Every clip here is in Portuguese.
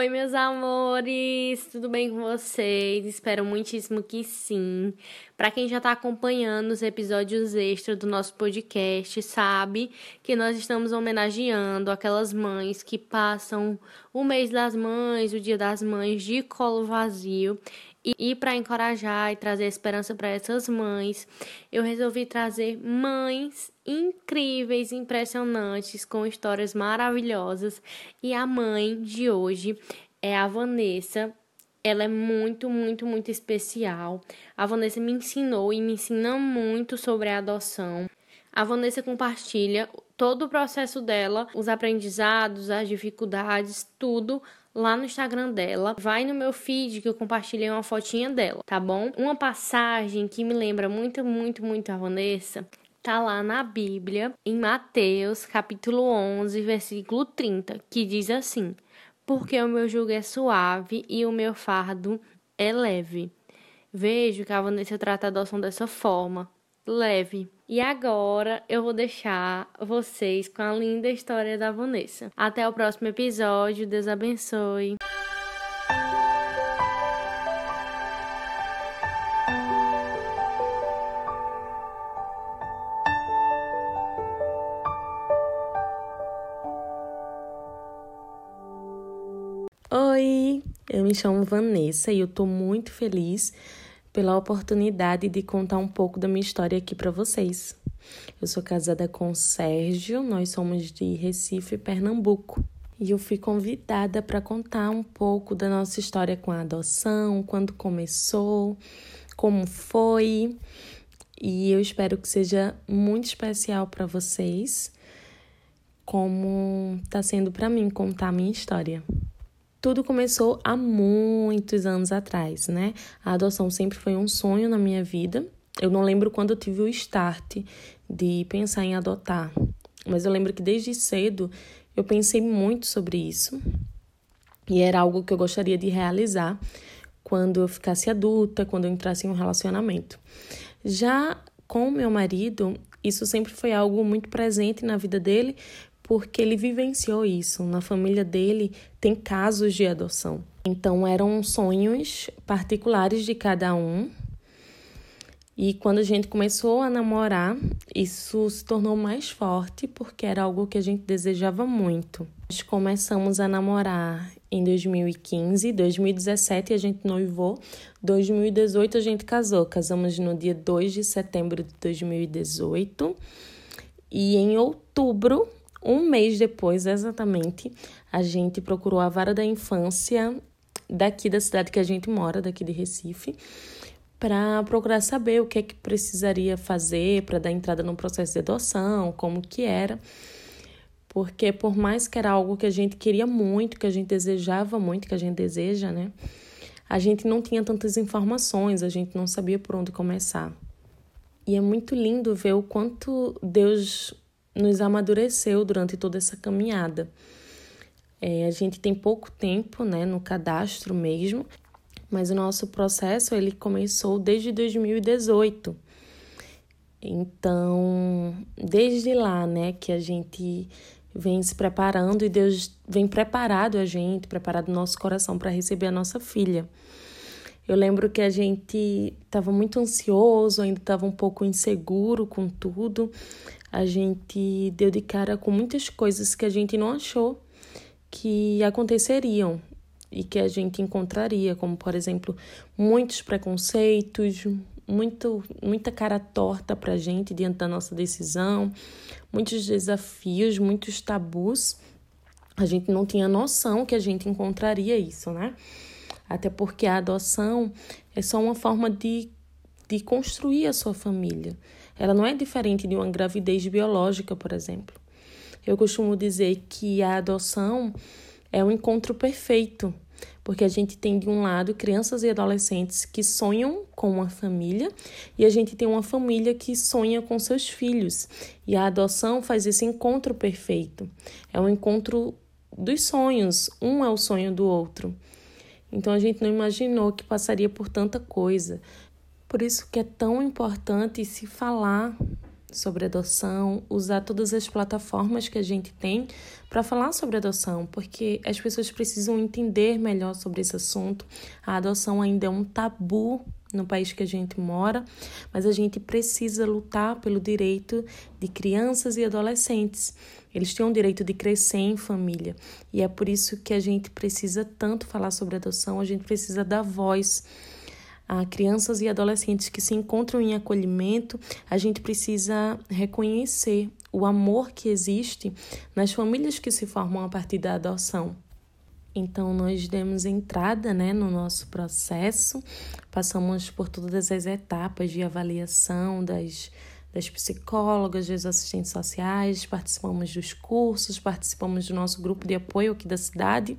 Oi, meus amores, tudo bem com vocês? Espero muitíssimo que sim. Para quem já está acompanhando os episódios extras do nosso podcast, sabe que nós estamos homenageando aquelas mães que passam o mês das mães, o dia das mães de colo vazio. E, para encorajar e trazer esperança para essas mães, eu resolvi trazer mães incríveis, impressionantes, com histórias maravilhosas. E a mãe de hoje é a Vanessa. Ela é muito, muito, muito especial. A Vanessa me ensinou e me ensina muito sobre a adoção. A Vanessa compartilha todo o processo dela, os aprendizados, as dificuldades, tudo lá no Instagram dela. Vai no meu feed que eu compartilhei uma fotinha dela, tá bom? Uma passagem que me lembra muito, muito, muito a Vanessa tá lá na Bíblia, em Mateus, capítulo 11, versículo 30, que diz assim: Porque o meu jugo é suave e o meu fardo é leve. Vejo que a Vanessa trata a adoção dessa forma, leve. E agora eu vou deixar vocês com a linda história da Vanessa. Até o próximo episódio. Deus abençoe. Oi, eu me chamo Vanessa e eu tô muito feliz pela oportunidade de contar um pouco da minha história aqui para vocês. Eu sou casada com Sérgio, nós somos de Recife, Pernambuco. E eu fui convidada para contar um pouco da nossa história com a adoção, quando começou, como foi. E eu espero que seja muito especial para vocês, como está sendo para mim contar a minha história. Tudo começou há muitos anos atrás, né? A adoção sempre foi um sonho na minha vida. Eu não lembro quando eu tive o start de pensar em adotar, mas eu lembro que desde cedo eu pensei muito sobre isso e era algo que eu gostaria de realizar quando eu ficasse adulta, quando eu entrasse em um relacionamento. Já com meu marido, isso sempre foi algo muito presente na vida dele, porque ele vivenciou isso. Na família dele tem casos de adoção. Então eram sonhos particulares de cada um. E quando a gente começou a namorar, isso se tornou mais forte porque era algo que a gente desejava muito. Nós começamos a namorar em 2015, 2017 a gente noivou, 2018 a gente casou. Casamos no dia 2 de setembro de 2018 e em outubro um mês depois, exatamente, a gente procurou a vara da infância daqui da cidade que a gente mora, daqui de Recife, para procurar saber o que é que precisaria fazer para dar entrada no processo de adoção, como que era. Porque por mais que era algo que a gente queria muito, que a gente desejava muito, que a gente deseja, né? A gente não tinha tantas informações, a gente não sabia por onde começar. E é muito lindo ver o quanto Deus nos amadureceu durante toda essa caminhada. É, a gente tem pouco tempo né, no cadastro mesmo, mas o nosso processo ele começou desde 2018. Então, desde lá, né, que a gente vem se preparando e Deus vem preparado a gente, preparado o nosso coração para receber a nossa filha. Eu lembro que a gente estava muito ansioso, ainda estava um pouco inseguro com tudo, a gente deu de cara com muitas coisas que a gente não achou que aconteceriam e que a gente encontraria, como por exemplo, muitos preconceitos, muito, muita cara torta pra gente diante da nossa decisão, muitos desafios, muitos tabus. A gente não tinha noção que a gente encontraria isso, né? Até porque a adoção é só uma forma de, de construir a sua família. Ela não é diferente de uma gravidez biológica, por exemplo. Eu costumo dizer que a adoção é um encontro perfeito, porque a gente tem de um lado crianças e adolescentes que sonham com uma família e a gente tem uma família que sonha com seus filhos. E a adoção faz esse encontro perfeito. É um encontro dos sonhos, um é o sonho do outro. Então a gente não imaginou que passaria por tanta coisa. Por isso que é tão importante se falar sobre adoção, usar todas as plataformas que a gente tem para falar sobre adoção, porque as pessoas precisam entender melhor sobre esse assunto. A adoção ainda é um tabu no país que a gente mora, mas a gente precisa lutar pelo direito de crianças e adolescentes. Eles têm o direito de crescer em família e é por isso que a gente precisa tanto falar sobre adoção, a gente precisa dar voz a crianças e adolescentes que se encontram em acolhimento, a gente precisa reconhecer o amor que existe nas famílias que se formam a partir da adoção. Então, nós demos entrada né, no nosso processo, passamos por todas as etapas de avaliação das, das psicólogas, dos assistentes sociais, participamos dos cursos, participamos do nosso grupo de apoio aqui da cidade,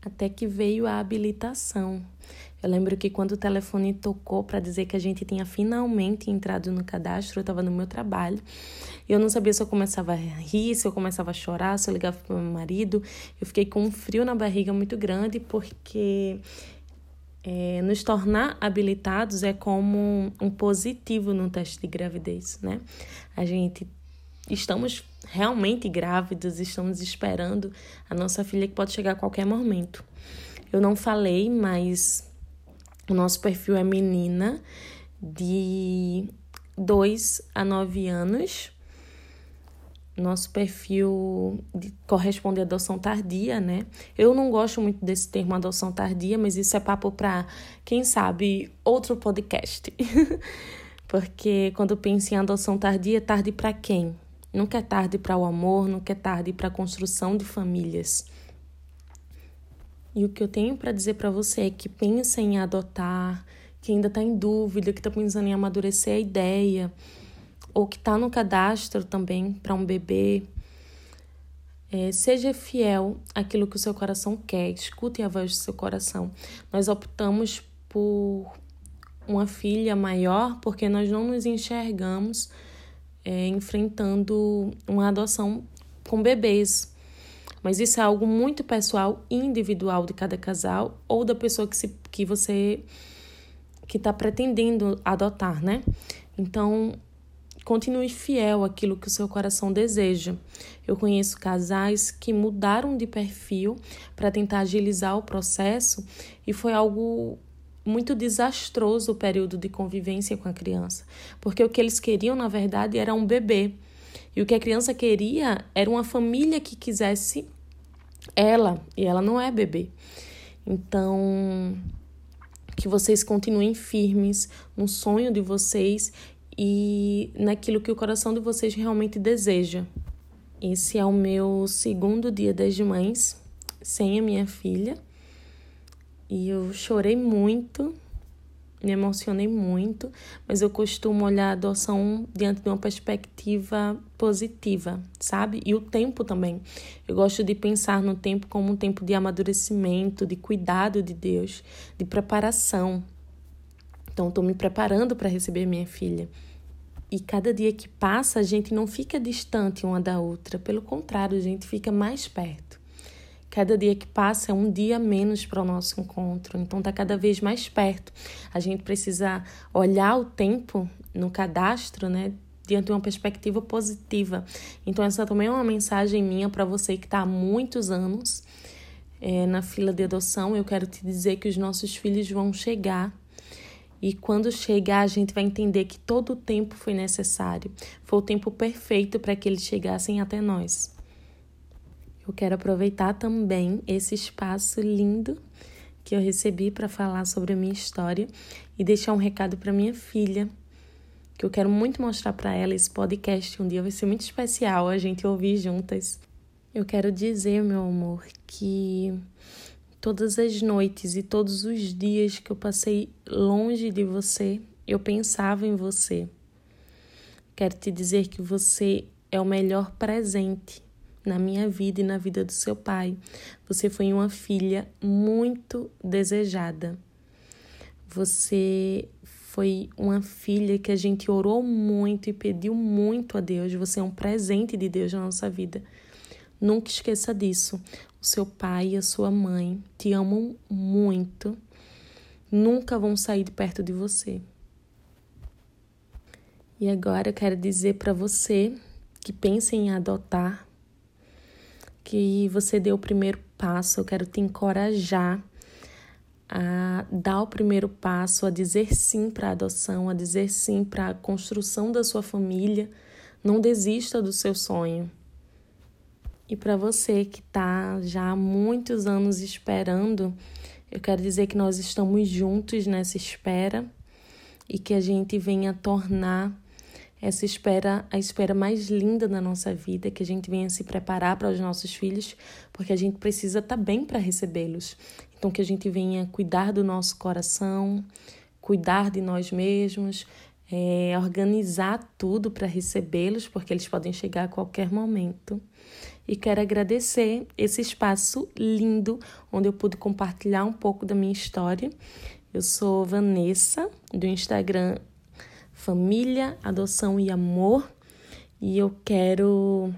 até que veio a habilitação. Eu lembro que quando o telefone tocou para dizer que a gente tinha finalmente entrado no cadastro, eu estava no meu trabalho. E eu não sabia se eu começava a rir, se eu começava a chorar, se eu ligava para meu marido. Eu fiquei com um frio na barriga muito grande, porque é, nos tornar habilitados é como um positivo no teste de gravidez, né? A gente estamos realmente grávidos, estamos esperando a nossa filha que pode chegar a qualquer momento. Eu não falei, mas o nosso perfil é menina de 2 a 9 anos. Nosso perfil de, corresponde à adoção tardia, né? Eu não gosto muito desse termo adoção tardia, mas isso é papo para, quem sabe, outro podcast. Porque quando penso em adoção tardia, tarde para quem? Nunca é tarde para o amor, nunca é tarde para a construção de famílias. E o que eu tenho para dizer para você é que pensa em adotar, que ainda está em dúvida, que está pensando em amadurecer a ideia, ou que está no cadastro também para um bebê. É, seja fiel àquilo que o seu coração quer, escute a voz do seu coração. Nós optamos por uma filha maior porque nós não nos enxergamos é, enfrentando uma adoção com bebês. Mas isso é algo muito pessoal e individual de cada casal ou da pessoa que, se, que você que está pretendendo adotar, né? Então, continue fiel àquilo que o seu coração deseja. Eu conheço casais que mudaram de perfil para tentar agilizar o processo e foi algo muito desastroso o período de convivência com a criança, porque o que eles queriam, na verdade, era um bebê. E o que a criança queria era uma família que quisesse ela, e ela não é bebê. Então, que vocês continuem firmes no sonho de vocês e naquilo que o coração de vocês realmente deseja. Esse é o meu segundo dia das mães sem a minha filha e eu chorei muito me emocionei muito, mas eu costumo olhar a adoção diante de uma perspectiva positiva, sabe? E o tempo também. Eu gosto de pensar no tempo como um tempo de amadurecimento, de cuidado de Deus, de preparação. Então, estou me preparando para receber minha filha. E cada dia que passa, a gente não fica distante uma da outra, pelo contrário, a gente fica mais perto. Cada dia que passa é um dia menos para o nosso encontro, então está cada vez mais perto. A gente precisa olhar o tempo no cadastro, né? Diante de uma perspectiva positiva. Então, essa também é uma mensagem minha para você que está há muitos anos é, na fila de adoção. Eu quero te dizer que os nossos filhos vão chegar e quando chegar, a gente vai entender que todo o tempo foi necessário. Foi o tempo perfeito para que eles chegassem até nós. Eu quero aproveitar também esse espaço lindo que eu recebi para falar sobre a minha história e deixar um recado para minha filha, que eu quero muito mostrar para ela esse podcast. Um dia vai ser muito especial a gente ouvir juntas. Eu quero dizer, meu amor, que todas as noites e todos os dias que eu passei longe de você, eu pensava em você. Quero te dizer que você é o melhor presente na minha vida e na vida do seu pai. Você foi uma filha muito desejada. Você foi uma filha que a gente orou muito e pediu muito a Deus. Você é um presente de Deus na nossa vida. Nunca esqueça disso. O seu pai e a sua mãe te amam muito. Nunca vão sair de perto de você. E agora eu quero dizer para você que pensa em adotar, que você deu o primeiro passo. Eu quero te encorajar a dar o primeiro passo, a dizer sim para a adoção, a dizer sim para a construção da sua família. Não desista do seu sonho. E para você que está já há muitos anos esperando, eu quero dizer que nós estamos juntos nessa espera e que a gente venha tornar essa espera a espera mais linda da nossa vida, que a gente venha se preparar para os nossos filhos, porque a gente precisa estar tá bem para recebê-los. Então que a gente venha cuidar do nosso coração, cuidar de nós mesmos, é, organizar tudo para recebê-los, porque eles podem chegar a qualquer momento. E quero agradecer esse espaço lindo onde eu pude compartilhar um pouco da minha história. Eu sou Vanessa, do Instagram Família, Adoção e Amor, e eu quero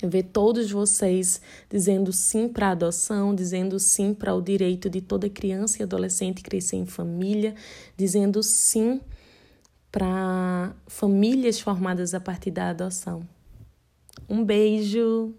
ver todos vocês dizendo sim para a adoção, dizendo sim para o direito de toda criança e adolescente crescer em família, dizendo sim para famílias formadas a partir da adoção. Um beijo!